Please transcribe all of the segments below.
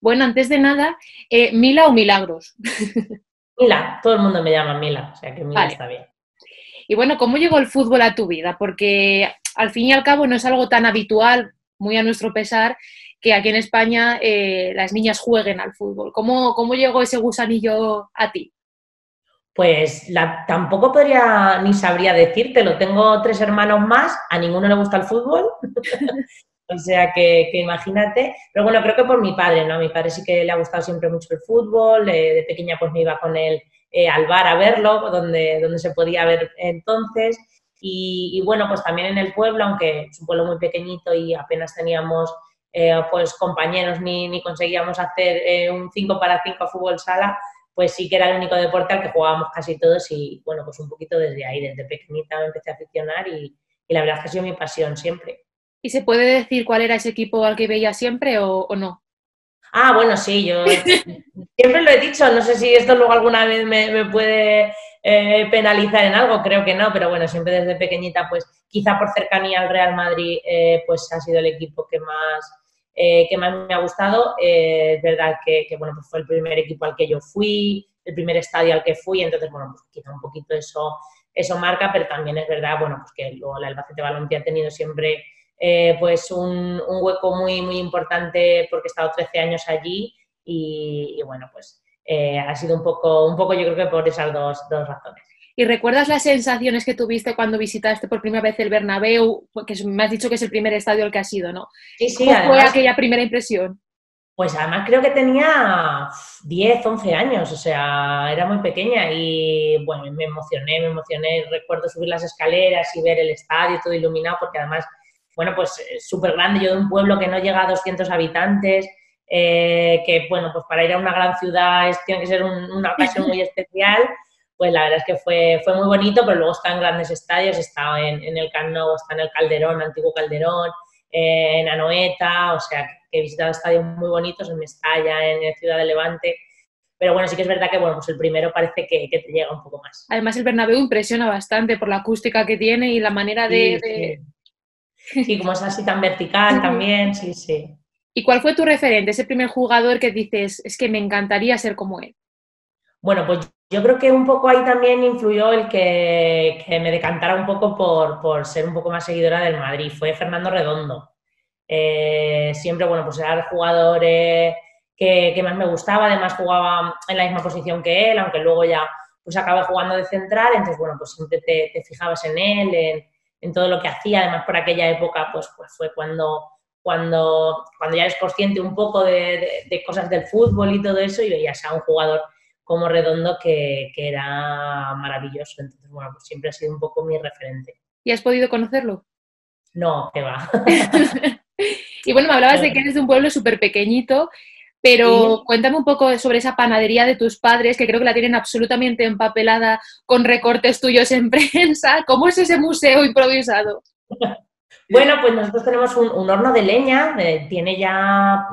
Bueno, antes de nada, eh, ¿Mila o Milagros? Mila, todo el mundo me llama Mila, o sea que Mila está bien. Y bueno, ¿cómo llegó el fútbol a tu vida? Porque al fin y al cabo no es algo tan habitual, muy a nuestro pesar, que aquí en España eh, las niñas jueguen al fútbol. ¿Cómo, ¿Cómo, llegó ese gusanillo a ti? Pues la, tampoco podría ni sabría decírtelo. Tengo tres hermanos más, a ninguno le gusta el fútbol. o sea que, imagínate. Pero bueno, creo que por mi padre, ¿no? A mi padre sí que le ha gustado siempre mucho el fútbol. de pequeña pues me iba con él eh, al bar a verlo, donde, donde se podía ver entonces. Y, bueno, pues también en el pueblo, aunque es un pueblo muy pequeñito y apenas teníamos eh, pues compañeros ni, ni conseguíamos hacer eh, un 5 para 5 fútbol sala, pues sí que era el único deporte al que jugábamos casi todos y bueno, pues un poquito desde ahí, desde pequeñita me empecé a aficionar y, y la verdad es que ha sido mi pasión siempre. ¿Y se puede decir cuál era ese equipo al que veía siempre o, no? Ah, bueno, sí, yo siempre lo he dicho, no sé si esto luego alguna vez me, puede eh, penalizar en algo, creo que no, pero bueno, siempre desde pequeñita, pues quizá por cercanía al Real Madrid, eh, pues ha sido el equipo que más, eh, que más me ha gustado. es verdad que, bueno, pues fue el primer equipo al que yo fui, el primer estadio al que fui, entonces, bueno, pues quizá un poquito eso, eso marca, pero también es verdad, bueno, pues que luego el Albacete Balompié ha tenido siempre eh, pues un, hueco muy, muy importante porque he estado 13 años allí y, bueno, pues eh, ha sido un poco, un poco yo creo que por esas dos, dos, razones. ¿Y recuerdas las sensaciones que tuviste cuando visitaste por primera vez el Bernabéu? Que me has dicho que es el primer estadio al que has ido, ¿no? Sí, sí. ¿Cómo fue aquella primera impresión? Pues además creo que tenía 10, 11 años, o sea, era muy pequeña y bueno, me emocioné, me emocioné. Recuerdo subir las escaleras y ver el estadio todo iluminado porque además bueno, pues eh, súper grande, yo de un pueblo que no llega a 200 habitantes, eh, que, bueno, pues para ir a una gran ciudad es, tiene que ser una ocasión muy especial, pues la verdad es que fue, fue muy bonito, pero luego está en grandes estadios, está en, en el Camp está en el Calderón, Antiguo Calderón, eh, en Anoeta, o sea, que he visitado estadios muy bonitos, en Mestalla, en Ciudad de Levante, pero bueno, sí que es verdad que bueno, pues el primero parece que, te llega un poco más. Además, el Bernabéu impresiona bastante por la acústica que tiene y la manera de, Sí, como es así tan vertical también, sí, sí. ¿Y cuál fue tu referente, ese primer jugador que dices, es que me encantaría ser como él? Bueno, pues yo creo que un poco ahí también influyó el que, me decantara un poco por, ser un poco más seguidora del Madrid. Fue Fernando Redondo. Eh, siempre, bueno, pues era el jugador eh, que, más me gustaba. Además, jugaba en la misma posición que él, aunque luego ya pues acabé jugando de central. Entonces, bueno, pues siempre te, te fijabas en él, en, en todo lo que hacía. Además, por aquella época, pues, pues fue cuando, cuando, cuando ya eres consciente un poco de, cosas del fútbol y todo eso y veías a un jugador como Redondo que, era maravilloso. Entonces, bueno, pues siempre ha sido un poco mi referente. ¿Y has podido conocerlo? No, que va. y bueno, me hablabas de que eres de un pueblo súper pequeñito pero cuéntame un poco sobre esa panadería de tus padres, que creo que la tienen absolutamente empapelada con recortes tuyos en prensa. ¿Cómo es ese museo improvisado? Bueno, pues nosotros tenemos un, horno de leña, eh, tiene ya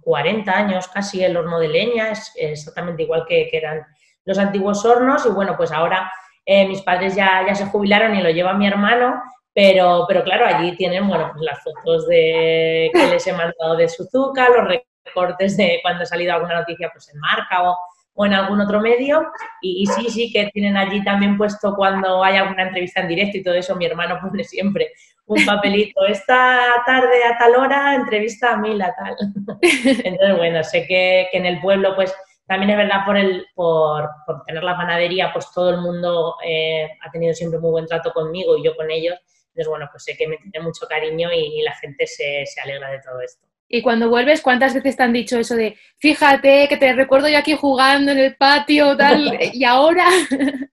40 mm, años casi el horno de leña, es, exactamente igual que, eran los antiguos hornos y bueno, pues ahora eh, mis padres ya, ya se jubilaron y lo lleva mi hermano, pero, pero claro, allí tienen bueno, pues las fotos de, que les he mandado de Suzuka, los cortes de cuando ha salido alguna noticia pues en Marca o, en algún otro medio. Y, sí, sí, que tienen allí también puesto cuando hay alguna entrevista en directo y todo eso, mi hermano pone siempre un papelito, esta tarde a tal hora, entrevista a Mila, tal. Entonces, bueno, sé que, en el pueblo, pues también es verdad por, el, por, tener la panadería, pues todo el mundo eh, ha tenido siempre muy buen trato conmigo y yo con ellos. Entonces, bueno, pues sé que me tiene mucho cariño y, la gente se, se alegra de todo esto. Y cuando vuelves, ¿cuántas veces te han dicho eso de, fíjate, que te recuerdo yo aquí jugando en el patio, tal, y ahora?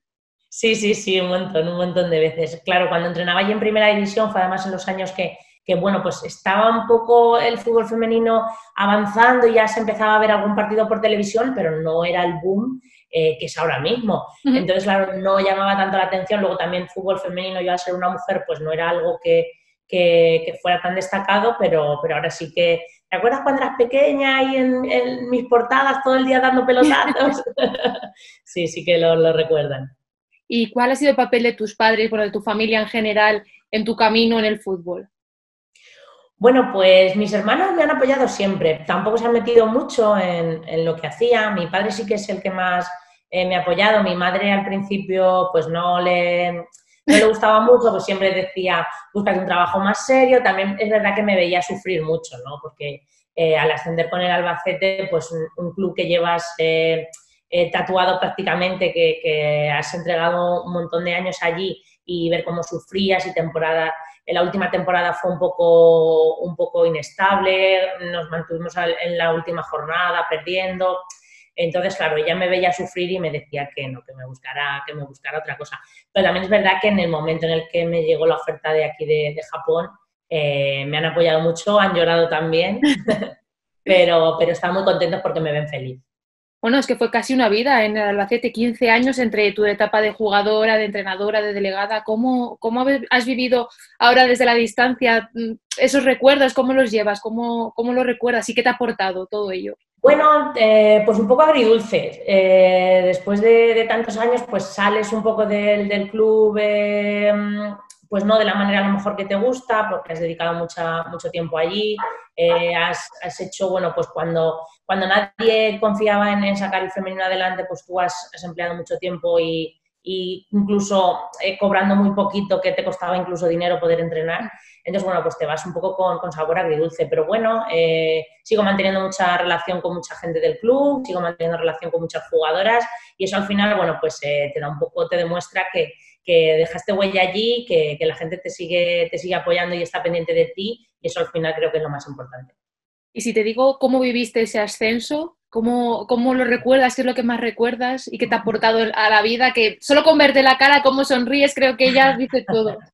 Sí, sí, sí, un montón, un montón de veces. Claro, cuando entrenaba yo en primera división fue además en los años que, que, bueno, pues estaba un poco el fútbol femenino avanzando y ya se empezaba a ver algún partido por televisión, pero no era el boom eh, que es ahora mismo. Entonces, claro, no llamaba tanto la atención. Luego también fútbol femenino, yo al ser una mujer, pues no era algo que, que, fuera tan destacado, pero, pero ahora sí que... ¿Te acuerdas cuando eras pequeña y en, mis portadas todo el día dando pelotazos? sí, sí que lo, recuerdan. ¿Y cuál ha sido el papel de tus padres, bueno, de tu familia en general, en tu camino en el fútbol? Bueno, pues mis hermanos me han apoyado siempre. Tampoco se han metido mucho en, lo que hacía. Mi padre sí que es el que más eh, me ha apoyado. Mi madre al principio pues no le, le gustaba mucho, pues siempre decía, busca un trabajo más serio. También es verdad que me veía sufrir mucho, ¿no? Porque eh, al ascender con el Albacete, pues un, club que llevas eh, tatuado prácticamente, que, que has entregado un montón de años allí y ver cómo sufrías y temporada la última temporada fue un poco, un poco inestable, nos mantuvimos en la última jornada perdiendo. Entonces, claro, ella me veía sufrir y me decía que no, que me buscara, que me buscara otra cosa. Pero también es verdad que en el momento en el que me llegó la oferta de aquí de, Japón, eh, me han apoyado mucho, han llorado también, pero, pero están muy contentos porque me ven feliz. Bueno, es que fue casi una vida en el Albacete, 15 años entre tu etapa de jugadora, de entrenadora, de delegada. ¿Cómo, cómo has vivido ahora desde la distancia mm, esos recuerdos? ¿Cómo los llevas? ¿Cómo, cómo los recuerdas? ¿Y qué te ha aportado todo ello? Bueno, eh, pues un poco agridulce. Eh, después de, tantos años, pues sales un poco del, del club eh, pues no de la manera a lo mejor que te gusta, porque has dedicado mucha, mucho tiempo allí, eh, has, hecho, bueno, pues cuando, cuando nadie confiaba en, sacar el femenino adelante, pues tú has, empleado mucho tiempo y, incluso eh, cobrando muy poquito, que te costaba incluso dinero poder entrenar. Entonces, bueno, pues te vas un poco con, con sabor agridulce, pero bueno, eh, sigo manteniendo mucha relación con mucha gente del club, sigo manteniendo relación con muchas jugadoras y eso al final, bueno, pues te da un poco, te demuestra que, que dejaste huella allí, que, la gente te sigue, te sigue apoyando y está pendiente de ti, y eso al final creo que es lo más importante. Y si te digo cómo viviste ese ascenso, ¿cómo, cómo lo recuerdas? ¿Qué es lo que más recuerdas? ¿Y qué te ha aportado a la vida? Que solo con verte la cara, cómo sonríes, creo que ya dice todo.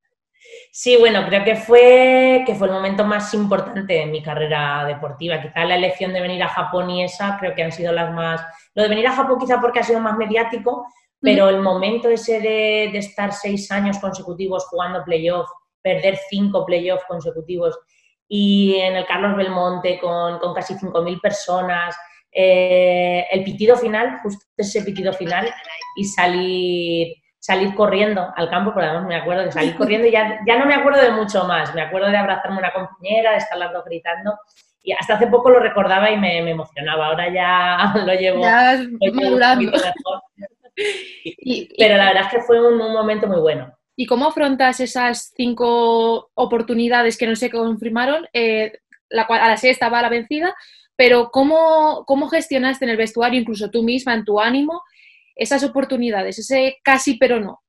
Sí, bueno, creo que fue, que fue el momento más importante en mi carrera deportiva. Quizá la elección de venir a Japón y esa creo que han sido las más... Lo de venir a Japón quizá porque ha sido más mediático, pero el momento ese de, estar seis años consecutivos jugando playoff, perder cinco playoffs consecutivos y en el Carlos Belmonte con, con casi 5.000 personas, eh, el pitido final, justo ese pitido final y salir, salir corriendo al campo, porque además me acuerdo de salir corriendo y ya, ya no me acuerdo de mucho más, me acuerdo de abrazarme a una compañera, de estar las dos gritando y hasta hace poco lo recordaba y me, emocionaba, ahora ya lo llevo, ya madurando. Pero la verdad es que fue un, momento muy bueno. ¿Y cómo afrontas esas cinco oportunidades que no se confirmaron? Eh, la a la sexta estaba la vencida, pero ¿cómo, ¿cómo gestionaste en el vestuario, incluso tú misma, en tu ánimo, esas oportunidades, ese casi pero no?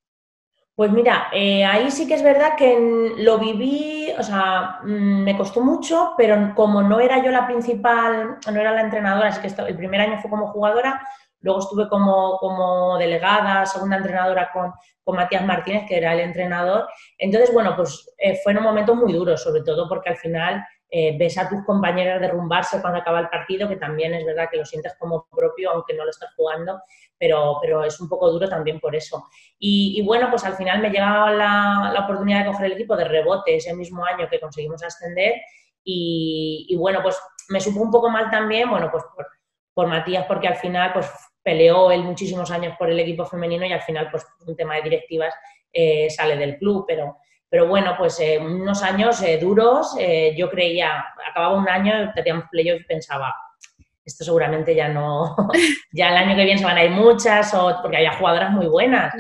Pues mira, eh, ahí sí que es verdad que lo viví, o sea, mm, me costó mucho, pero como no era yo la principal, no era la entrenadora, así que el primer año fue como jugadora, Luego estuve como, como delegada, segunda entrenadora con, con, Matías Martínez, que era el entrenador. Entonces, bueno, pues eh, fue en un momento muy duro, sobre todo porque al final eh, ves a tus compañeras derrumbarse cuando acaba el partido, que también es verdad que lo sientes como propio, aunque no lo estás jugando, pero, pero es un poco duro también por eso. Y, bueno, pues al final me llegaba la, la, oportunidad de coger el equipo de rebote ese mismo año que conseguimos ascender y, bueno, pues me supo un poco mal también, bueno, pues por, por Matías, porque al final pues peleó él muchísimos años por el equipo femenino y al final, pues un tema de directivas, eh, sale del club. Pero, pero bueno, pues eh, unos años eh, duros, yo creía, acababa un año, teníamos playoff y pensaba, esto seguramente ya no, ya el año que viene se van a ir muchas, o, porque había jugadoras muy buenas.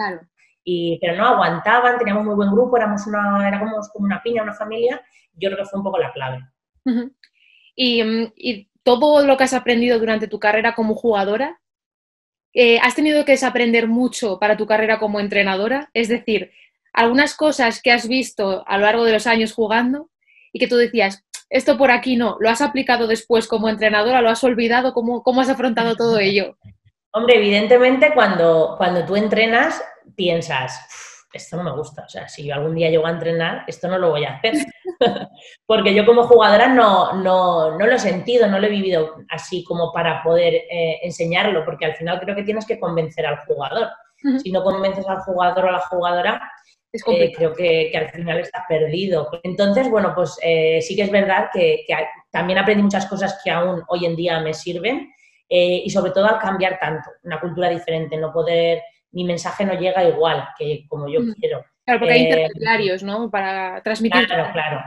Y, pero no aguantaban, teníamos muy buen grupo, éramos una, éramos como una piña, una familia, yo creo que fue un poco la clave. y, y todo lo que has aprendido durante tu carrera como jugadora, eh, ¿Has tenido que desaprender mucho para tu carrera como entrenadora? Es decir, algunas cosas que has visto a lo largo de los años jugando y que tú decías, esto por aquí no, ¿lo has aplicado después como entrenadora? ¿Lo has olvidado? ¿Cómo, cómo has afrontado todo ello? Hombre, evidentemente cuando, cuando tú entrenas piensas, esto no me gusta. O sea, si yo algún día llego a entrenar, esto no lo voy a hacer. Porque yo como jugadora no, no, no, lo he sentido, no lo he vivido así como para poder eh, enseñarlo, porque al final creo que tienes que convencer al jugador. Si no convences al jugador o a la jugadora, eh, creo que, que, al final está perdido. Entonces, bueno, pues eh, sí que es verdad que, que, también aprendí muchas cosas que aún hoy en día me sirven y sobre todo al cambiar tanto, una cultura diferente, no poder mi mensaje no llega igual que como yo mm. quiero. Claro, porque hay eh, intermediarios, ¿no? Para transmitir. Claro, claro.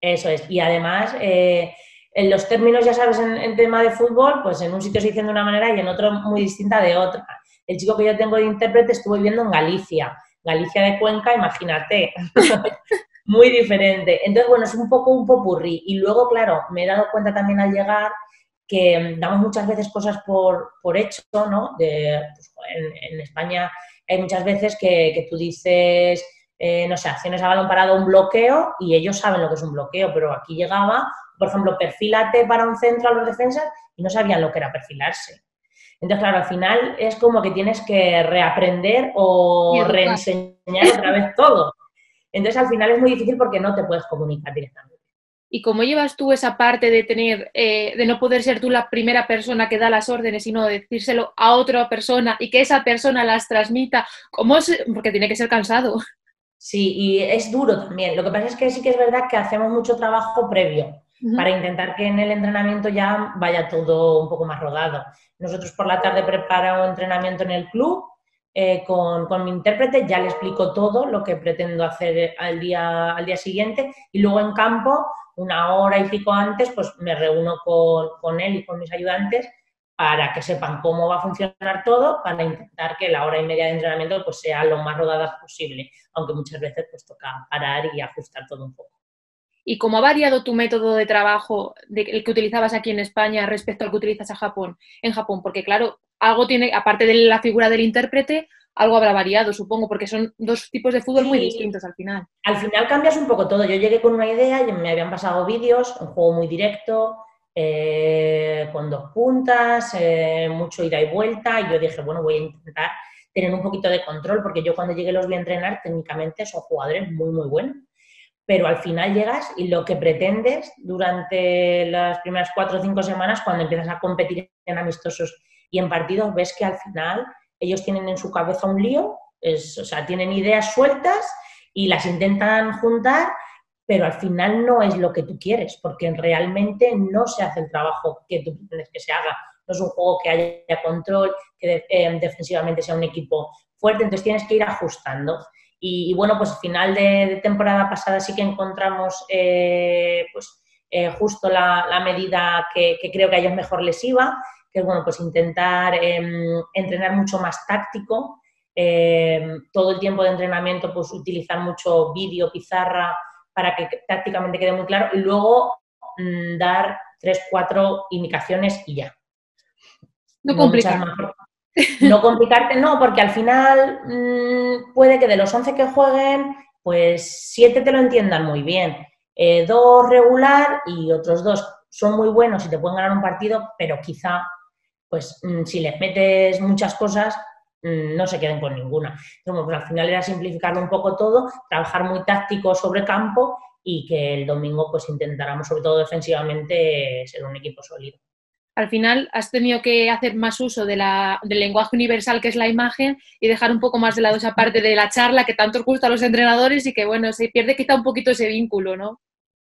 Eso es. Y además, eh, en los términos, ya sabes, en, tema de fútbol, pues en un sitio se dice de una manera y en otro muy distinta de otra. El chico que yo tengo de intérprete estuvo viviendo en Galicia. Galicia de Cuenca, imagínate. muy diferente. Entonces, bueno, es un poco un popurrí. Y luego, claro, me he dado cuenta también al llegar que damos muchas veces cosas por, por hecho, ¿no? Pues, en, España hay muchas veces que, tú dices, eh, no sé, acciones a balón parado, un bloqueo, y ellos saben lo que es un bloqueo, pero aquí llegaba, por ejemplo, perfílate para un centro a los defensas y no sabían lo que era perfilarse. Entonces, claro, al final es como que tienes que reaprender o reenseñar otra vez todo. Entonces, al final es muy difícil porque no te puedes comunicar directamente. ¿Y cómo llevas tú esa parte de tener, eh, de no poder ser tú la primera persona que da las órdenes, sino decírselo a otra persona y que esa persona las transmita? ¿Cómo Porque tiene que ser cansado. Sí, y es duro también. Lo que pasa es que sí que es verdad que hacemos mucho trabajo previo para intentar que en el entrenamiento ya vaya todo un poco más rodado. Nosotros por la tarde preparamos un entrenamiento en el club eh, con, con, mi intérprete, ya le explico todo lo que pretendo hacer al día, al día siguiente y luego en campo una hora y pico antes, pues me reúno con, él y con mis ayudantes para que sepan cómo va a funcionar todo, para intentar que la hora y media de entrenamiento pues, sea lo más rodada posible, aunque muchas veces pues toca parar y ajustar todo un poco. ¿Y cómo ha variado tu método de trabajo, de, el que utilizabas aquí en España respecto al que utilizas a Japón, en Japón? Porque claro, algo tiene, aparte de la figura del intérprete, algo habrá variado, supongo, porque son dos tipos de fútbol muy distintos al final. Al final cambias un poco todo. Yo llegué con una idea y me habían pasado vídeos, un juego muy directo, eh, con dos puntas, eh, mucho ida y vuelta, y yo dije, bueno, voy a intentar tener un poquito de control, porque yo cuando llegué los vi a entrenar, técnicamente son jugadores muy, muy buenos. Pero al final llegas y lo que pretendes durante las primeras cuatro o cinco semanas, cuando empiezas a competir en amistosos y en partidos, ves que al final ellos tienen en su cabeza un lío, o sea, tienen ideas sueltas y las intentan juntar, pero al final no es lo que tú quieres, porque realmente no se hace el trabajo que tú pretendes que se haga. No es un juego que haya control, que eh, defensivamente sea un equipo fuerte, entonces tienes que ir ajustando. Y, bueno, pues al final de, temporada pasada sí que encontramos eh, pues, eh, justo la, medida que, que, creo que a ellos mejor les iba que es bueno, pues intentar em, entrenar mucho más táctico, em, todo el tiempo de entrenamiento, pues utilizar mucho vídeo, pizarra, para que tácticamente quede muy claro, y luego mm, dar tres, cuatro indicaciones y ya. No, complicarte. No complicarte, no, porque al final mm, puede que de los 11 que jueguen, pues siete te lo entiendan muy bien. Eh, dos regular y otros dos son muy buenos y te pueden ganar un partido, pero quizá pues mm, si les metes muchas cosas, mm, no se queden con ninguna. pues al final era simplificarlo un poco todo, trabajar muy táctico sobre campo y que el domingo pues intentáramos, sobre todo defensivamente, ser un equipo sólido. Al final has tenido que hacer más uso de la, del lenguaje universal que es la imagen y dejar un poco más de lado esa parte de la charla que tanto os gusta a los entrenadores y que bueno, se pierde quizá un poquito ese vínculo, ¿no?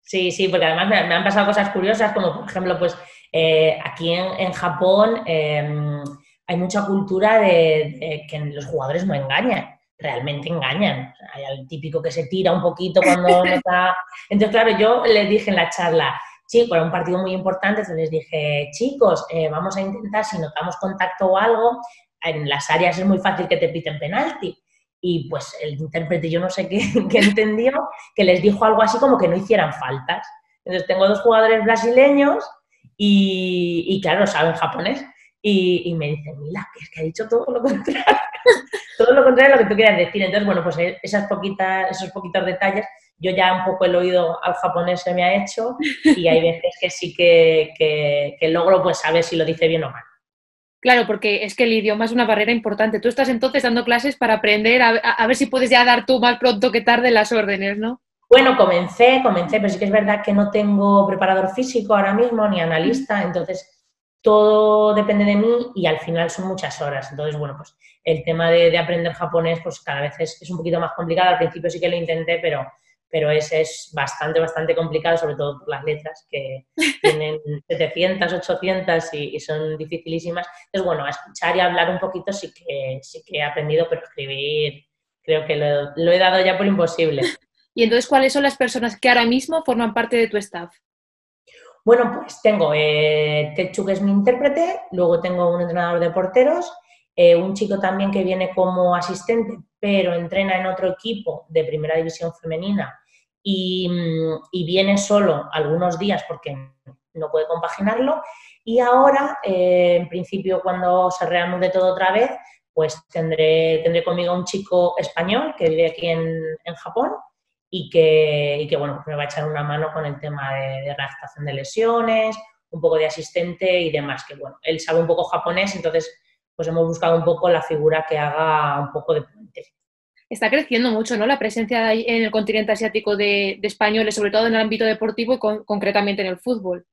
Sí, sí, porque además me, han pasado cosas curiosas, como por ejemplo, pues eh, aquí en, Japón em, hay mucha cultura de, que los jugadores no engañan, realmente engañan. hay el típico que se tira un poquito cuando está... Entonces, claro, yo les dije en la charla, chicos, era un partido muy importante, entonces les dije, chicos, eh, vamos a intentar, si notamos contacto o algo, en las áreas es muy fácil que te piten penalti. Y pues el intérprete, yo no sé qué, qué entendió, que les dijo algo así como que no hicieran faltas. Entonces tengo dos jugadores brasileños y, claro, saben japonés. Y, me dicen, mira, que es que ha dicho todo lo contrario. todo lo contrario a lo que tú quieras decir. Entonces, bueno, pues eh, esas poquitas, esos poquitos detalles, yo ya un poco el oído al japonés se me ha hecho y hay veces que sí que, que, logro pues saber si lo dice bien o mal. Claro, porque es que el idioma es una barrera importante. Tú estás entonces dando clases para aprender a, a ver si puedes ya dar tú más pronto que tarde las órdenes, ¿no? Bueno, comencé, comencé, pero sí que es verdad que no tengo preparador físico ahora mismo ni analista, entonces todo depende de mí y al final son muchas horas. Entonces, bueno, pues el tema de, aprender japonés pues cada vez es, un poquito más complicado. Al principio sí que lo intenté, pero, pero es, es bastante, bastante complicado, sobre todo por las letras que tienen 700, 800 y, son dificilísimas. Entonces, bueno, a escuchar y hablar un poquito sí que, sí que he aprendido, pero escribir creo que lo he dado ya por imposible. Y entonces, ¿cuáles son las personas que ahora mismo forman parte de tu staff? Bueno, pues tengo eh, Techu, que es mi intérprete, luego tengo un entrenador de porteros, eh, un chico también que viene como asistente, pero entrena en otro equipo de primera división femenina y, mm, viene solo algunos días porque no puede compaginarlo. Y ahora, eh, en principio, cuando se reanude todo otra vez, pues tendré, tendré conmigo un chico español que vive aquí en, en Japón y que, y que bueno, me va a echar una mano con el tema de, de readaptación de lesiones, un poco de asistente y demás, que bueno, él sabe un poco japonés, entonces pues hemos buscado un poco la figura que haga un poco de puente. Está creciendo mucho, ¿no? La presencia en el continente asiático de, españoles, sobre todo en el ámbito deportivo y concretamente en el fútbol.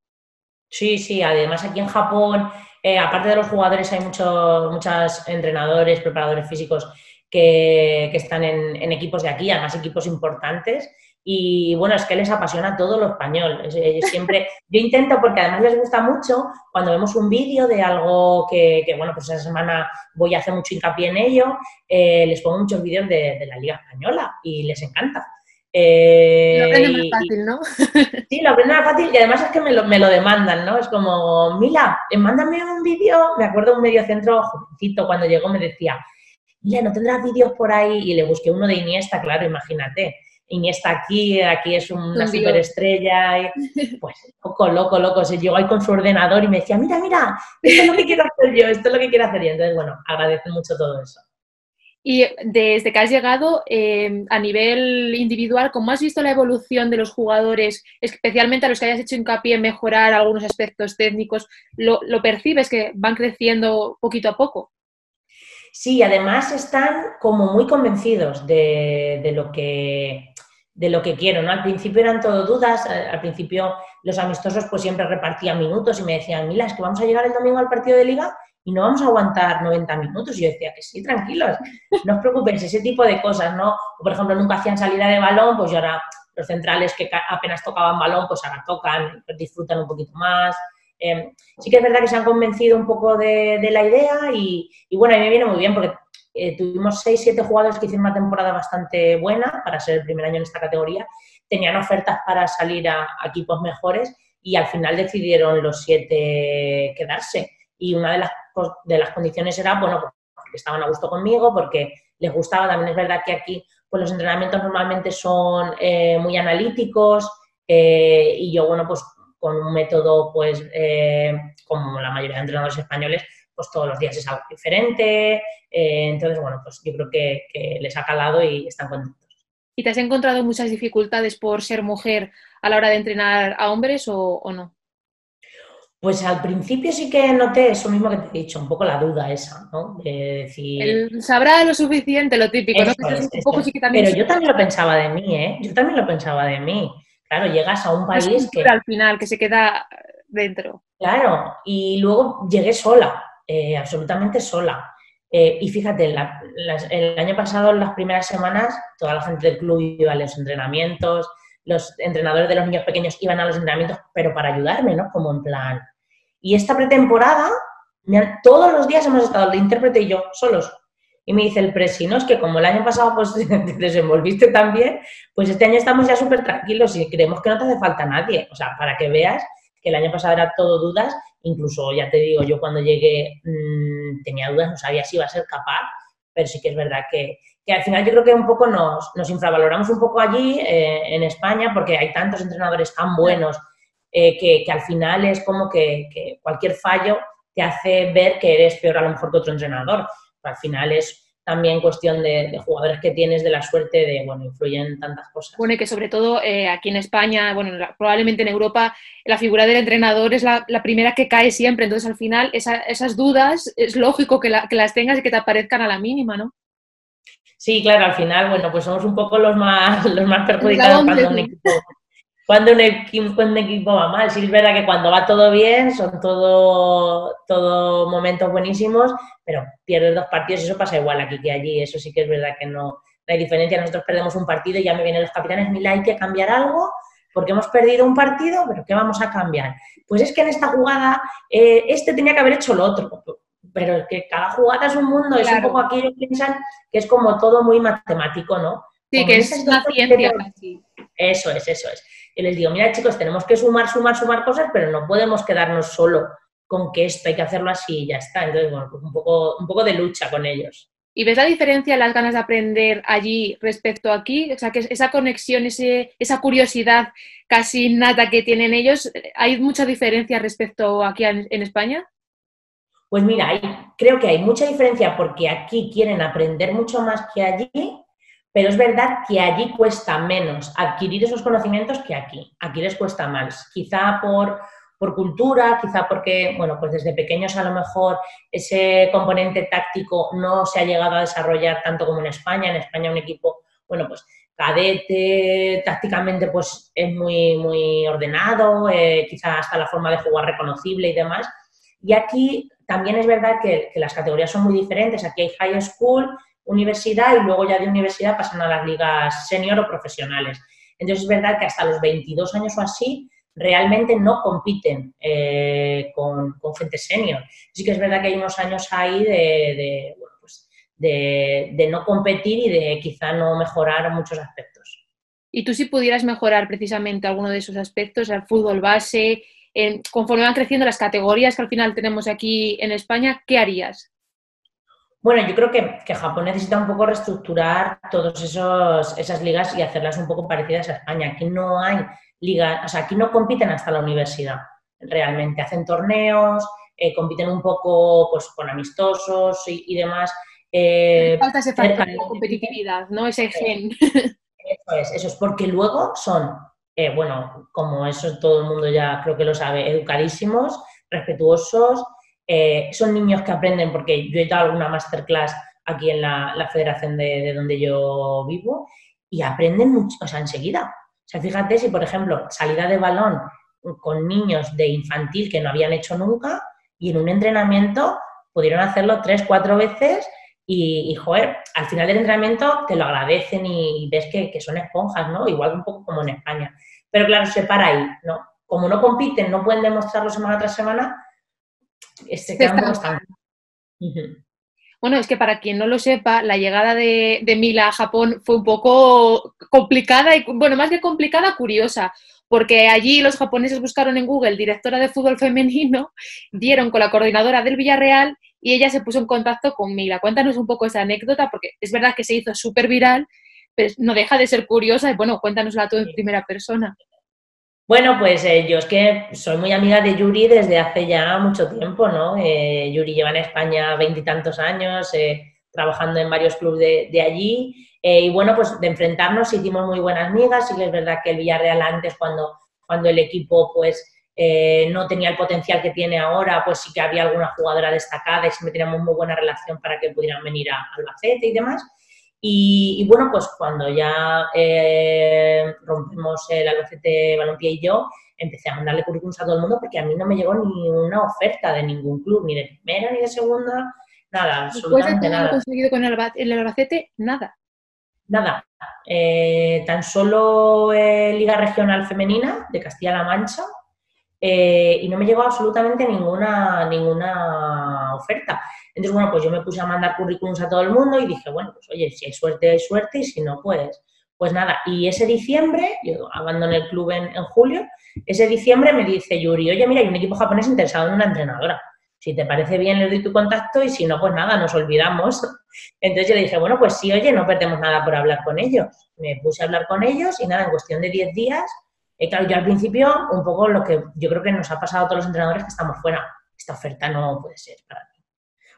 Sí, sí, además aquí en Japón, eh, aparte de los jugadores, hay muchos, muchos entrenadores, preparadores físicos que, están en, equipos de aquí, además equipos importantes. Y bueno, es que les apasiona todo lo español. siempre, yo intento, porque además les gusta mucho, cuando vemos un vídeo de algo que, bueno, pues esa semana voy a hacer mucho hincapié en ello, eh, les pongo muchos vídeos de, la Liga Española y les encanta. Eh, lo aprenden más fácil, ¿no? sí, lo aprenden más fácil y además es que me lo, me lo demandan, ¿no? Es como, Mila, eh, mándame un vídeo. Me acuerdo un medio centro jovencito cuando llegó me decía, mira, ¿no tendrás vídeos por ahí? Y le busqué uno de Iniesta, claro, imagínate. Iniesta aquí, aquí es una superestrella, y, pues loco, loco, loco. Se llegó ahí con su ordenador y me decía, mira, mira, esto es lo que quiero hacer yo, esto es lo que quiero hacer yo. Entonces, bueno, agradezco mucho todo eso. Y desde que has llegado eh, a nivel individual, ¿cómo has visto la evolución de los jugadores, especialmente a los que hayas hecho hincapié en mejorar algunos aspectos técnicos? ¿Lo, lo percibes que van creciendo poquito a poco? Sí, además están como muy convencidos de, lo que de lo que quiero, ¿no? Al principio eran todo dudas, al principio los amistosos pues siempre repartían minutos y me decían, Mila, es que vamos a llegar el domingo al partido de liga y no vamos a aguantar 90 minutos. Y yo decía que sí, tranquilos, no os preocupéis, ese tipo de cosas, ¿no? por ejemplo, nunca hacían salida de balón, pues ahora los centrales que apenas tocaban balón, pues ahora tocan, disfrutan un poquito más. Em, sí que es verdad que se han convencido un poco de, la idea y, bueno, a mí me viene muy bien porque eh, tuvimos 6, 7 jugadores que hicieron una temporada bastante buena para ser el primer año en esta categoría, tenían ofertas para salir a, equipos mejores y al final decidieron los 7 quedarse. Y una de las, de las condiciones era, bueno, porque estaban a gusto conmigo, porque les gustaba, también es verdad que aquí pues los entrenamientos normalmente son eh, muy analíticos eh, y yo, bueno, pues con un método, pues, eh, como la mayoría de entrenadores españoles, pues todos los días es algo diferente. Eh, entonces, bueno, pues yo creo que, les ha calado y están contentos. ¿Y te has encontrado muchas dificultades por ser mujer a la hora de entrenar a hombres o, no? Pues al principio sí que noté eso mismo que te he dicho, un poco la duda esa, ¿no? De decir... sabrá lo suficiente, lo típico, ¿no? Pero yo también lo pensaba de mí, ¿eh? Yo también lo pensaba de mí claro, llegas a un país que... Al final, que se queda dentro. Claro, y luego llegué sola, eh, absolutamente sola. Eh, y fíjate, el año pasado, las primeras semanas, toda la gente del club iba a los entrenamientos, los entrenadores de los niños pequeños iban a los entrenamientos, pero para ayudarme, ¿no? Como en plan. Y esta pretemporada, todos los días hemos estado el intérprete y yo solos. Y me dice el presi, no, es que como el año pasado pues te desenvolviste tan bien, pues este año estamos ya súper tranquilos y creemos que no te hace falta nadie. O sea, para que veas que el año pasado era todo dudas, incluso ya te digo, yo cuando llegué mmm, tenía dudas, no sabía si iba a ser capaz, pero sí que es verdad que, que al final yo creo que un poco nos, nos infravaloramos un poco allí eh, en España porque hay tantos entrenadores tan buenos eh, que, que, al final es como que, que cualquier fallo te hace ver que eres peor a lo mejor que otro entrenador. Al final es también cuestión de, jugadores que tienes, de la suerte de, bueno, influyen tantas cosas. Bueno, y que sobre todo eh, aquí en España, bueno, probablemente en Europa, la figura del entrenador es la, primera que cae siempre, entonces al final esas dudas es lógico que, que, las tengas y que te aparezcan a la mínima, ¿no? Sí, claro, al final, bueno, pues somos un poco los más, los más perjudicados cuando un equipo cuando un, equipo, un equipo va mal. Sí es verdad que cuando va todo bien son todo, todo momentos buenísimos, pero pierdes dos partidos y eso pasa igual aquí que allí. Eso sí que es verdad que no, hay diferencia. Nosotros perdemos un partido y ya me vienen los capitanes, mira, hay que cambiar algo porque hemos perdido un partido, pero ¿qué vamos a cambiar? Pues es que en esta jugada eh, este tenía que haber hecho lo otro. Pero es que cada jugada es un mundo, es un poco aquello que piensan que es como todo muy matemático, ¿no? Sí, que es una ciencia casi. Eso es, eso es. Y les digo, mira chicos, tenemos que sumar, sumar, sumar cosas, pero no podemos quedarnos solo con que esto hay que hacerlo así y ya está. Entonces, bueno, pues un poco, un poco de lucha con ellos. ¿Y ves la diferencia, las ganas de aprender allí respecto a aquí? O sea, que esa conexión, ese, esa curiosidad casi nada que tienen ellos, ¿hay mucha diferencia respecto aquí en, España? Pues mira, creo que hay mucha diferencia porque aquí quieren aprender mucho más que allí, pero es verdad que allí cuesta menos adquirir esos conocimientos que aquí. Aquí les cuesta más. Quizá por por cultura, quizá porque, bueno, pues desde pequeños a lo mejor ese componente táctico no se ha llegado a desarrollar tanto como en España. En España un equipo, bueno, pues cadete, tácticamente pues es muy, muy ordenado, eh, quizá hasta la forma de jugar reconocible y demás. Y aquí también es verdad que, que, las categorías son muy diferentes. Aquí hay high school, universidad y luego ya de universidad pasan a las ligas senior o profesionales. Entonces es verdad que hasta los 22 años o así realmente no compiten eh, con, gente senior. Sí que es verdad que hay unos años ahí pues de, de, no competir y de quizá no mejorar muchos aspectos. ¿Y tú si pudieras mejorar precisamente alguno de esos aspectos, el fútbol base, conforme van creciendo las categorías que al final tenemos aquí en España, ¿qué harías? Bueno, yo creo que, que, Japón necesita un poco reestructurar todas esas ligas y hacerlas un poco parecidas a España. Aquí no hay liga, o sea, aquí no compiten hasta la universidad, realmente. Hacen torneos, eh, compiten un poco pues, con amistosos y, demás. Eh, falta ese factor de competitividad, ¿no? Ese gen. Eso es, eso es, porque luego son, eh, bueno, como eso todo el mundo ya creo que lo sabe, educadísimos, respetuosos, son niños que aprenden, porque yo he dado alguna masterclass aquí en la, federación de, de, donde yo vivo, y aprenden mucho, o sea, enseguida. O sea, fíjate si, por ejemplo, salida de balón con niños de infantil que no habían hecho nunca y en un entrenamiento pudieron hacerlo tres, cuatro veces y, joder, al final del entrenamiento te lo agradecen y, ves que, son esponjas, ¿no? Igual un poco como en España. Pero claro, se para ahí, ¿no? Como no compiten, no pueden demostrarlo semana tras semana, quedan bueno, es que para quien no lo sepa, la llegada de, Mila a Japón fue un poco complicada y, bueno, más que complicada, curiosa, porque allí los japoneses buscaron en Google directora de fútbol femenino, dieron con la coordinadora del Villarreal y ella se puso en contacto con Mila. Cuéntanos un poco esa anécdota, porque es verdad que se hizo súper viral, pero no deja de ser curiosa y, bueno, cuéntanosla tú en primera persona. Bueno, pues eh, yo es que soy muy amiga de Yuri desde hace ya mucho tiempo, ¿no? Eh, Yuri lleva en España veintitantos años, eh, trabajando en varios clubes de, allí. y bueno, pues de enfrentarnos hicimos muy buenas amigas. Y es verdad que el Villarreal antes, cuando, cuando el equipo pues no tenía el potencial que tiene ahora, pues sí que había alguna jugadora destacada y siempre teníamos muy buena relación para que pudieran venir a Albacete y demás. Y, bueno, pues cuando ya eh, rompimos el Albacete Balompié y yo, empecé a mandarle currículums a todo el mundo porque a mí no me llegó ni una oferta de ningún club, ni de primera ni de segunda, nada, absolutamente nada. conseguido con el Albacete? Nada. Nada. Eh, tan solo eh, Liga Regional Femenina de Castilla-La Mancha y no me llegó absolutamente ninguna, ninguna oferta. Entonces, bueno, pues yo me puse a mandar currículums a todo el mundo y dije, bueno, pues oye, si hay suerte, hay suerte y si no, pues, pues nada. Y ese diciembre, yo abandoné el club en, julio, ese diciembre me dice Yuri, oye, mira, hay un equipo japonés interesado en una entrenadora. Si te parece bien, le doy tu contacto y si no, pues nada, nos olvidamos. Entonces yo le dije, bueno, pues sí, oye, no perdemos nada por hablar con ellos. Me puse a hablar con ellos y nada, en cuestión de 10 días, eh, claro, yo al principio, un poco lo que yo creo que nos ha pasado a todos los entrenadores que estamos fuera. Esta oferta no puede ser para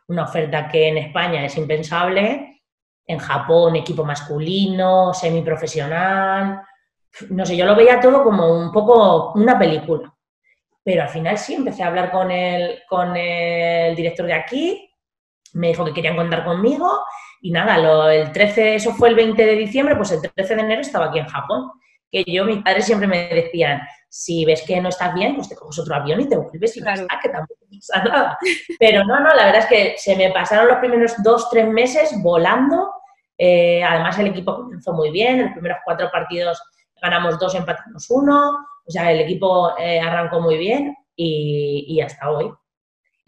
una oferta que en España es impensable, en Japón equipo masculino, semiprofesional, no sé, yo lo veía todo como un poco una película. Pero al final sí, empecé a hablar con el, con el director de aquí, me dijo que querían contar conmigo y nada, lo, el 13, eso fue el 20 de diciembre, pues el 13 de enero estaba aquí en Japón. Que yo, mis padres siempre me decían, si ves que no estás bien, pues te coges otro avión y te vuelves y claro. que tampoco pasa nada. Pero no, no, la verdad es que se me pasaron los primeros dos, tres meses volando. Eh, además, el equipo comenzó muy bien. Los primeros cuatro partidos ganamos dos, empatamos uno. O sea, el equipo eh, arrancó muy bien y, hasta hoy.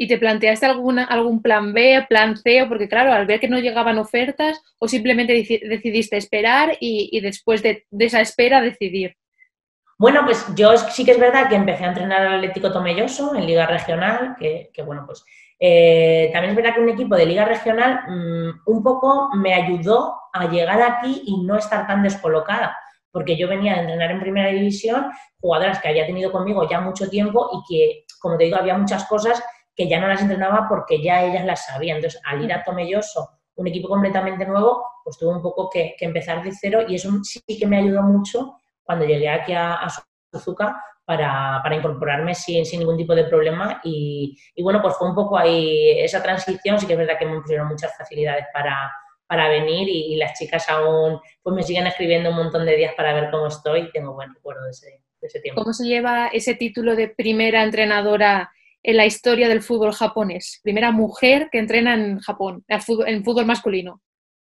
¿Y te planteaste alguna, algún plan B, plan C? Porque claro, al ver que no llegaban ofertas, o simplemente decidiste esperar y, después de, esa espera decidir. Bueno, pues yo sí que es verdad que empecé a entrenar al Atlético Tomelloso en Liga Regional, que, bueno, pues eh, también es verdad que un equipo de Liga Regional mm, un poco me ayudó a llegar aquí y no estar tan descolocada, porque yo venía de entrenar en Primera División, jugadoras que había tenido conmigo ya mucho tiempo y que, como te digo, había muchas cosas que ya no las entrenaba porque ya ellas las sabían. Entonces, al ir a Tomelloso, un equipo completamente nuevo, pues tuve un poco que, empezar de cero y eso sí que me ayudó mucho cuando llegué aquí a, a Suzuka para, incorporarme sin, ningún tipo de problema y, bueno, pues fue un poco ahí esa transición, sí que es verdad que me pusieron muchas facilidades para, para venir y, las chicas aún pues me siguen escribiendo un montón de días para ver cómo estoy y tengo buen recuerdo de ese, de ese tiempo. ¿Cómo se lleva ese título de primera entrenadora en la historia del fútbol japonés? Primera mujer que entrena en Japón, en fútbol, masculino.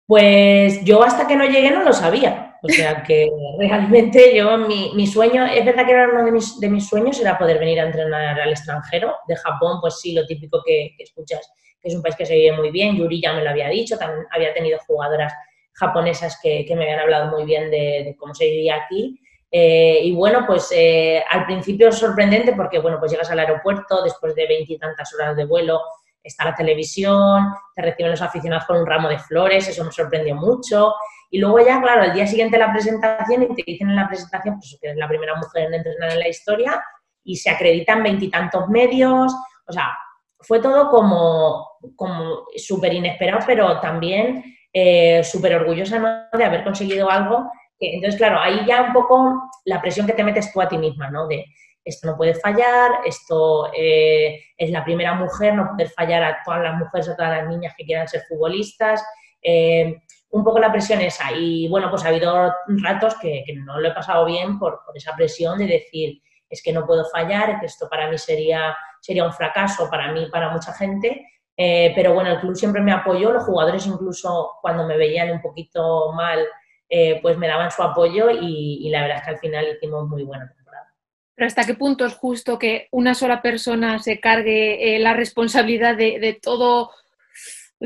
Pues yo hasta que no llegué no lo sabía. O sea que realmente yo, mi, sueño, es verdad que era uno de mis, de mis, sueños, era poder venir a entrenar al extranjero. De Japón, pues sí, lo típico que, escuchas, que es un país que se vive muy bien. Yuri ya me lo había dicho, también había tenido jugadoras japonesas que, me habían hablado muy bien de cómo se vivía aquí. Eh, y bueno, pues eh, al principio es sorprendente porque, bueno, pues llegas al aeropuerto después de veintitantas horas de vuelo, está la televisión, te reciben los aficionados con un ramo de flores, eso me sorprendió mucho. Y luego ya, claro, al día siguiente la presentación y te dicen en la presentación pues, que eres la primera mujer en entrenar en la historia y se acreditan veintitantos medios, o sea, fue todo como, como súper inesperado, pero también eh, súper orgullosa de haber conseguido algo entonces, claro, ahí ya un poco la presión que te metes tú a ti misma, ¿no? De esto no puede fallar, esto eh, es la primera mujer, no poder fallar a todas las mujeres a todas las niñas que quieran ser futbolistas. Eh, un poco la presión esa. Y bueno, pues ha habido ratos que, no lo he pasado bien por, esa presión de decir, es que no puedo fallar, que esto para mí sería, sería un fracaso, para mí, para mucha gente. Eh, pero bueno, el club siempre me apoyó, los jugadores incluso cuando me veían un poquito mal eh, pues me daban su apoyo y, la verdad es que al final hicimos muy buena temporada. Pero ¿hasta qué punto es justo que una sola persona se cargue eh, la responsabilidad de, todo,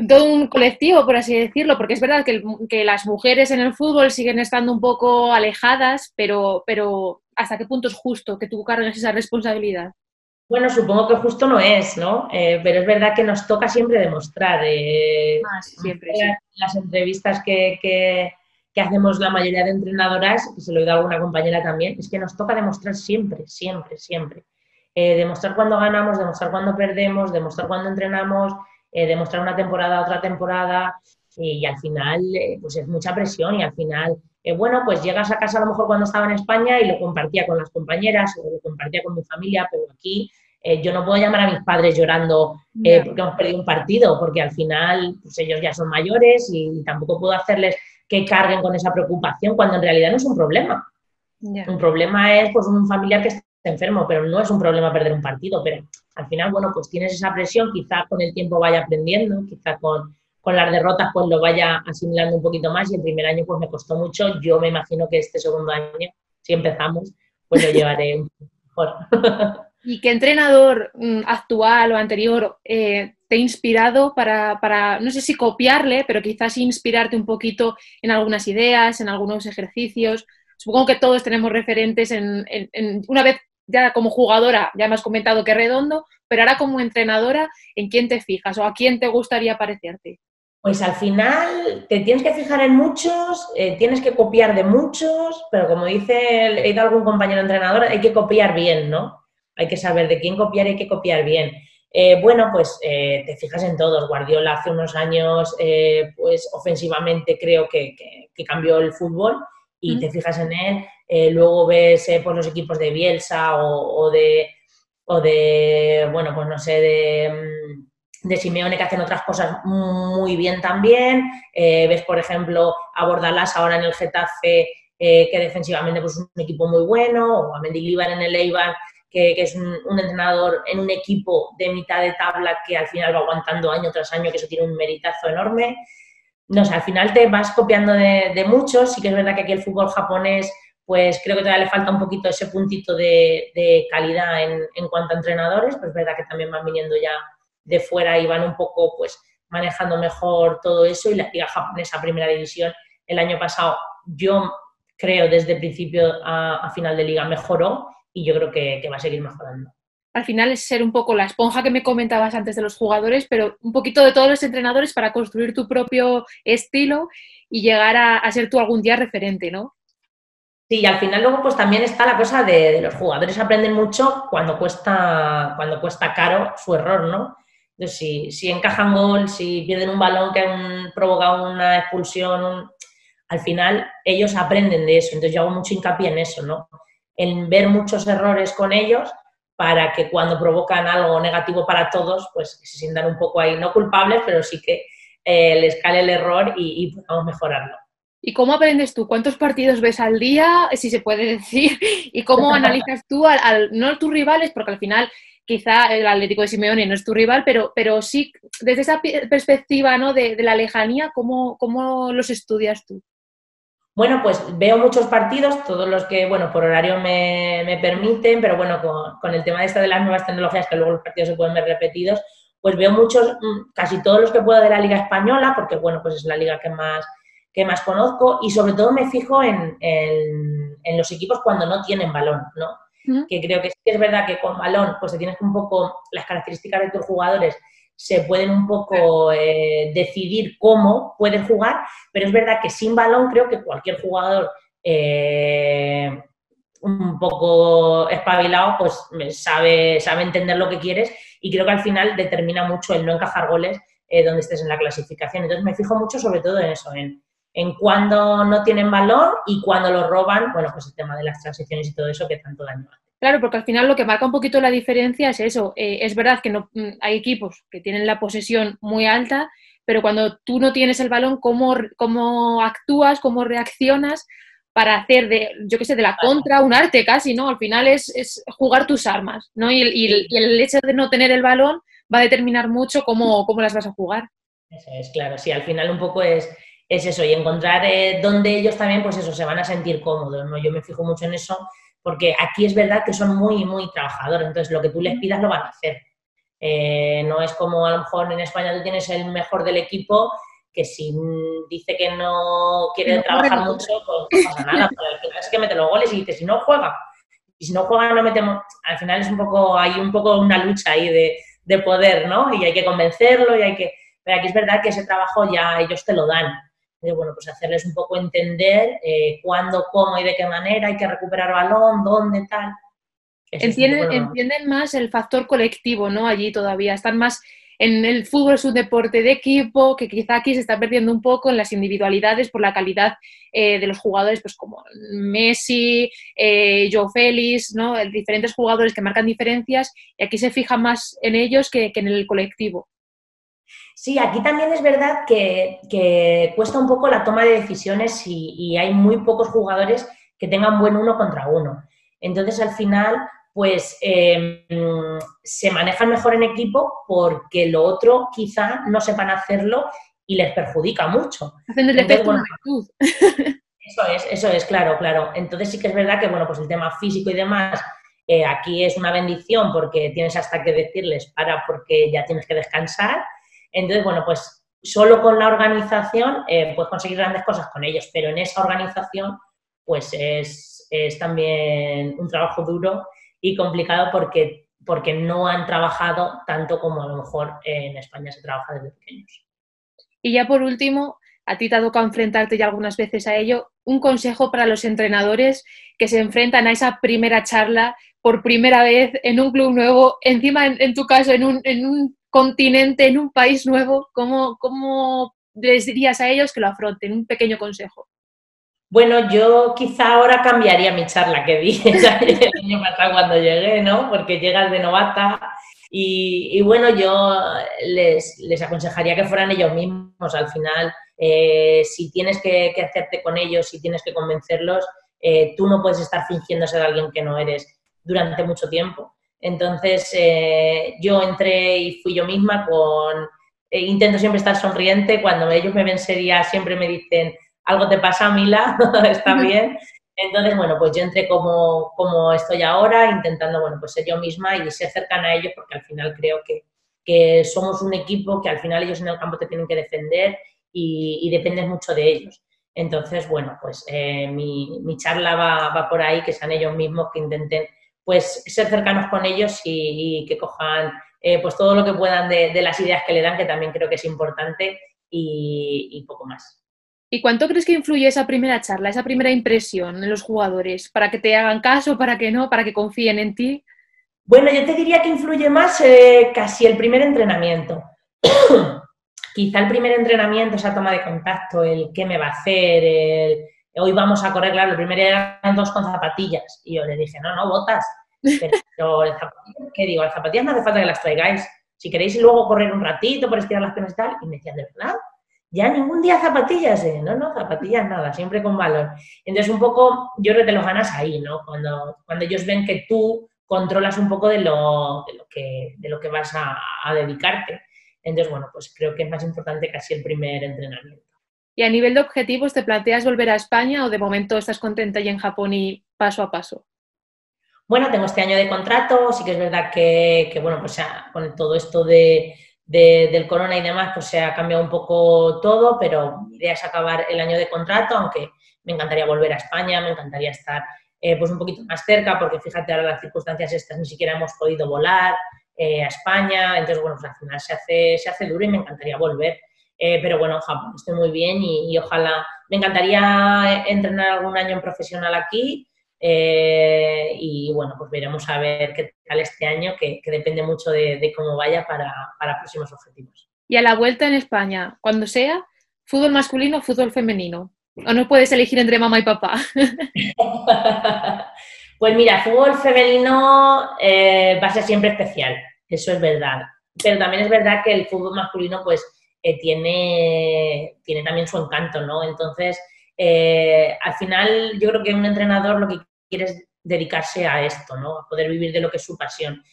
todo un colectivo, por así decirlo? Porque es verdad que, las mujeres en el fútbol siguen estando un poco alejadas, pero, pero ¿hasta qué punto es justo que tú cargues esa responsabilidad? Bueno, supongo que justo no es, ¿no? Eh, pero es verdad que nos toca siempre demostrar. Ah, siempre, Las entrevistas que, que hacemos la mayoría de entrenadoras, que se lo he oído a alguna compañera también, es que nos toca demostrar siempre, siempre, siempre. Eh, demostrar cuando ganamos, demostrar cuando perdemos, demostrar cuando entrenamos, eh, demostrar una temporada a otra temporada y, al final eh, pues es mucha presión y al final, bueno, pues llegas a casa a lo mejor cuando estaba en España y lo compartía con las compañeras o lo compartía con mi familia, pero aquí yo no puedo llamar a mis padres llorando porque hemos perdido un partido, porque al final pues ellos ya son mayores y tampoco puedo hacerles que carguen con esa preocupación cuando en realidad no es un problema. Un problema es pues un familiar que está enfermo, pero no es un problema perder un partido, pero al final, bueno, pues tienes esa presión, quizás con el tiempo vaya aprendiendo, quizás con, con las derrotas pues lo vaya asimilando un poquito más y el primer año pues me costó mucho, yo me imagino que este segundo año, si empezamos, pues lo llevaré mejor. ¿Y qué entrenador mm, actual o anterior eh, te ha inspirado para, no sé si copiarle, pero quizás inspirarte un poquito en algunas ideas, en algunos ejercicios? Supongo que todos tenemos referentes en, una vez ya como jugadora, ya me has comentado que redondo, pero ahora como entrenadora, ¿en quién te fijas o a quién te gustaría parecerte? Pues al final te tienes que fijar en muchos, eh, tienes que copiar de muchos, pero como dice he algún compañero entrenador, hay que copiar bien, ¿no? Hay que saber de quién copiar y hay que copiar bien. Eh, bueno, pues eh, te fijas en todos. Guardiola hace unos años, eh, pues ofensivamente creo que, cambió el fútbol y te fijas en él. luego ves por los equipos de Bielsa o, de, o de, bueno, pues no sé, de, mm, de Simeone que hacen otras cosas muy bien también. ves, por ejemplo, a Bordalás ahora en el Getafe, que defensivamente pues, es un equipo muy bueno, o a Mendilibar en el Eibar, que, es un, entrenador en un equipo de mitad de tabla que al final va aguantando año tras año, que eso tiene un meritazo enorme. No sé, al final te vas copiando de, muchos, sí que es verdad que aquí el fútbol japonés, pues creo que todavía le falta un poquito ese puntito de, calidad en, cuanto a entrenadores, pues es verdad que también van viniendo ya de fuera iban un poco pues manejando mejor todo eso. Y la liga japonesa primera división el año pasado yo creo desde principio a, final de liga mejoró y yo creo que, va a seguir mejorando. Al final es ser un poco la esponja que me comentabas antes de los jugadores, pero un poquito de todos los entrenadores para construir tu propio estilo y llegar a, ser tú algún día referente, ¿no? Sí, y al final luego pues también está la cosa de, los jugadores aprenden mucho cuando cuesta, cuando cuesta caro su error, ¿no? Entonces, si, si encajan gol, si pierden un balón que han provocado una expulsión, al final ellos aprenden de eso. Entonces yo hago mucho hincapié en eso, ¿no? En ver muchos errores con ellos para que cuando provocan algo negativo para todos, pues se sientan un poco ahí, no culpables, pero sí que eh, les cale el error y, y podamos mejorarlo. ¿Y cómo aprendes tú? ¿Cuántos partidos ves al día, si se puede decir? ¿Y cómo analizas tú, al, no a tus rivales, porque al final quizá el Atlético de Simeone no es tu rival, pero, pero sí, desde esa perspectiva ¿no? de, la lejanía, ¿cómo, ¿cómo los estudias tú? Bueno, pues veo muchos partidos, todos los que, bueno, por horario me, permiten, pero bueno, con, el tema de esta de las nuevas tecnologías, que luego los partidos se pueden ver repetidos, pues veo muchos, mm, casi todos los que puedo de la Liga Española, porque bueno, pues es la liga que más, que más conozco, y sobre todo me fijo en, en, los equipos cuando no tienen balón, ¿no? Que creo que sí que es verdad que con balón, pues te tienes un poco las características de tus jugadores se pueden un poco eh, decidir cómo pueden jugar, pero es verdad que sin balón creo que cualquier jugador eh, un poco espabilado pues sabe, sabe entender lo que quieres y creo que al final determina mucho el no encajar goles eh, donde estés en la clasificación. Entonces me fijo mucho sobre todo en eso, en, en cuando no tienen balón y cuando lo roban, bueno, pues el tema de las transiciones y todo eso que tanto daño hace. Claro, porque al final lo que marca un poquito la diferencia es eso. Eh, es verdad que no, mm, hay equipos que tienen la posesión muy alta, pero cuando tú no tienes el balón, ¿cómo, cómo actúas, cómo reaccionas para hacer de, yo qué sé, de la contra un arte casi, ¿no? Al final es, es jugar tus armas, ¿no? Y, el hecho de no tener el balón va a determinar mucho cómo, cómo las vas a jugar. Eso es, claro, sí, al final un poco es, es eso, y encontrar eh, donde ellos también, pues eso, se van a sentir cómodos, ¿no? Yo me fijo mucho en eso porque aquí es verdad que son muy, muy trabajadores, entonces lo que tú les pidas lo van a hacer. Eh, no es como a lo mejor en España tú tienes el mejor del equipo que si dice que no quiere trabajar mucho, pues no pasa nada, pero al final es que mete los goles y dice, si no juega, y si no juega no metemos, al final es un poco, hay un poco una lucha ahí de, de poder, ¿no? Y hay que convencerlo y hay que, pero aquí es verdad que ese trabajo ya ellos te lo dan bueno, pues hacerles un poco entender eh, cuándo, cómo y de qué manera hay que recuperar balón, dónde, tal. Entienden, entienden más el factor colectivo, ¿no? Allí todavía están más en el fútbol es un deporte de equipo que quizá aquí se está perdiendo un poco en las individualidades por la calidad eh, de los jugadores, pues como Messi, eh, Joe Félix, ¿no? diferentes jugadores que marcan diferencias y aquí se fija más en ellos que en el colectivo. Sí, aquí también es verdad que, cuesta un poco la toma de decisiones y, hay muy pocos jugadores que tengan buen uno contra uno. Entonces, al final, pues em, se manejan mejor en equipo porque lo otro quizá no sepan hacerlo y les perjudica mucho. Hacen el efecto Eso es, eso es, claro, claro. Entonces sí que es verdad que, bueno, pues el tema físico y demás, eh, aquí es una bendición porque tienes hasta que decirles para porque ya tienes que descansar entonces, bueno, pues solo con la organización eh, puedes conseguir grandes cosas con ellos, pero en esa organización pues es, también un trabajo duro y complicado porque, porque no han trabajado tanto como a lo mejor en España se trabaja desde pequeños. Y ya por último, a ti te ha tocado enfrentarte ya algunas veces a ello, un consejo para los entrenadores que se enfrentan a esa primera charla por primera vez en un club nuevo, encima en, tu caso en un, en un continente, en un país nuevo, ¿cómo, ¿cómo les dirías a ellos que lo afronten? Un pequeño consejo. Bueno, yo quizá ahora cambiaría mi charla que di el año pasado cuando llegué, ¿no? Porque llegas de novata y, bueno, yo les, les, aconsejaría que fueran ellos mismos. Al final, eh, si tienes que, hacerte con ellos, si tienes que convencerlos, eh, tú no puedes estar fingiendo ser alguien que no eres durante mucho tiempo. Entonces, eh, yo entré y fui yo misma con... Eh, intento siempre estar sonriente. Cuando ellos me ven seria, siempre me dicen, algo te pasa, Mila, está bien. Entonces, bueno, pues yo entré como, estoy ahora, intentando, bueno, pues ser yo misma y ser cercana a ellos, porque al final creo que, que somos un equipo que al final ellos en el campo te tienen que defender y, y dependes mucho de ellos. Entonces, bueno, pues eh, mi, charla va, por ahí, que sean ellos mismos que intenten pues ser cercanos con ellos y, que cojan eh, pues todo lo que puedan de, las ideas que le dan, que también creo que es importante y, poco más. ¿Y cuánto crees que influye esa primera charla, esa primera impresión en los jugadores? ¿Para que te hagan caso, para que no, para que confíen en ti? Bueno, yo te diría que influye más eh, casi el primer entrenamiento. Quizá el primer entrenamiento, esa toma de contacto, el qué me va a hacer, el hoy vamos a correr, claro, el primer día eran dos con zapatillas. Y yo le dije, no, no, botas. Pero, ¿qué digo? Las zapatillas no hace falta que las traigáis. Si queréis luego correr un ratito por estirar las piernas y tal. Y me decían, ¿de verdad? Ya ningún día zapatillas, ¿eh? No, no, zapatillas nada, siempre con valor. Entonces, un poco, yo creo que te los ganas ahí, ¿no? Cuando, cuando ellos ven que tú controlas un poco de lo, de lo, que, de lo que vas a, a dedicarte. Entonces, bueno, pues creo que es más importante casi el primer entrenamiento. Y a nivel de objetivos, ¿te planteas volver a España o de momento estás contenta ya en Japón y paso a paso? Bueno, tengo este año de contrato, sí que es verdad que, bueno, pues con todo esto de, del corona y demás, pues se ha cambiado un poco todo, pero mi idea es acabar el año de contrato, aunque me encantaría volver a España, me encantaría estar eh, pues un poquito más cerca, porque fíjate ahora las circunstancias estas ni siquiera hemos podido volar eh, a España, entonces bueno, pues al final se hace, se hace duro y me encantaría volver. Eh, pero bueno, Japón estoy muy bien y, ojalá, me encantaría entrenar algún año en profesional aquí y bueno, pues veremos a ver qué tal este año, que, depende mucho de, cómo vaya para, para próximos objetivos. Y a la vuelta en España, cuando sea, fútbol masculino o fútbol femenino. ¿O no puedes elegir entre mamá y papá? pues mira, fútbol femenino eh, va a ser siempre especial, eso es verdad. Pero también es verdad que el fútbol masculino pues tiene, tiene también su encanto, ¿no? Entonces, eh, al final yo creo que un entrenador lo que quiere es dedicarse a esto, ¿no? A poder vivir de lo que es su pasión.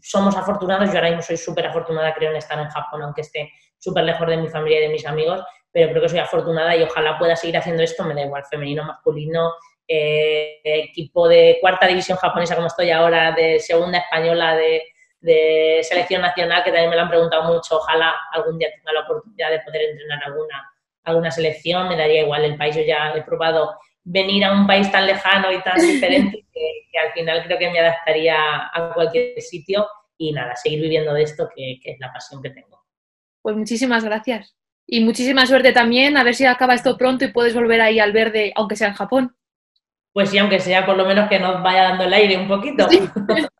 Somos afortunados, yo ahora mismo soy súper afortunada creo en estar en Japón, aunque esté súper lejos de mi familia y de mis amigos, pero creo que soy afortunada y ojalá pueda seguir haciendo esto, me da igual, femenino, masculino, eh, equipo de cuarta división japonesa como estoy ahora, de segunda española, de, selección nacional, que también me lo han preguntado mucho, ojalá algún día tenga la oportunidad de poder entrenar alguna, alguna selección, me daría igual el país, yo ya he probado venir a un país tan lejano y tan diferente que, al final creo que me adaptaría a cualquier sitio y nada, seguir viviendo de esto que es la pasión que tengo. Pues muchísimas gracias. Y muchísima suerte también, a ver si acaba esto pronto y puedes volver ahí al verde, aunque sea en Japón. Pues sí, aunque sea por lo menos que nos vaya dando el aire un poquito.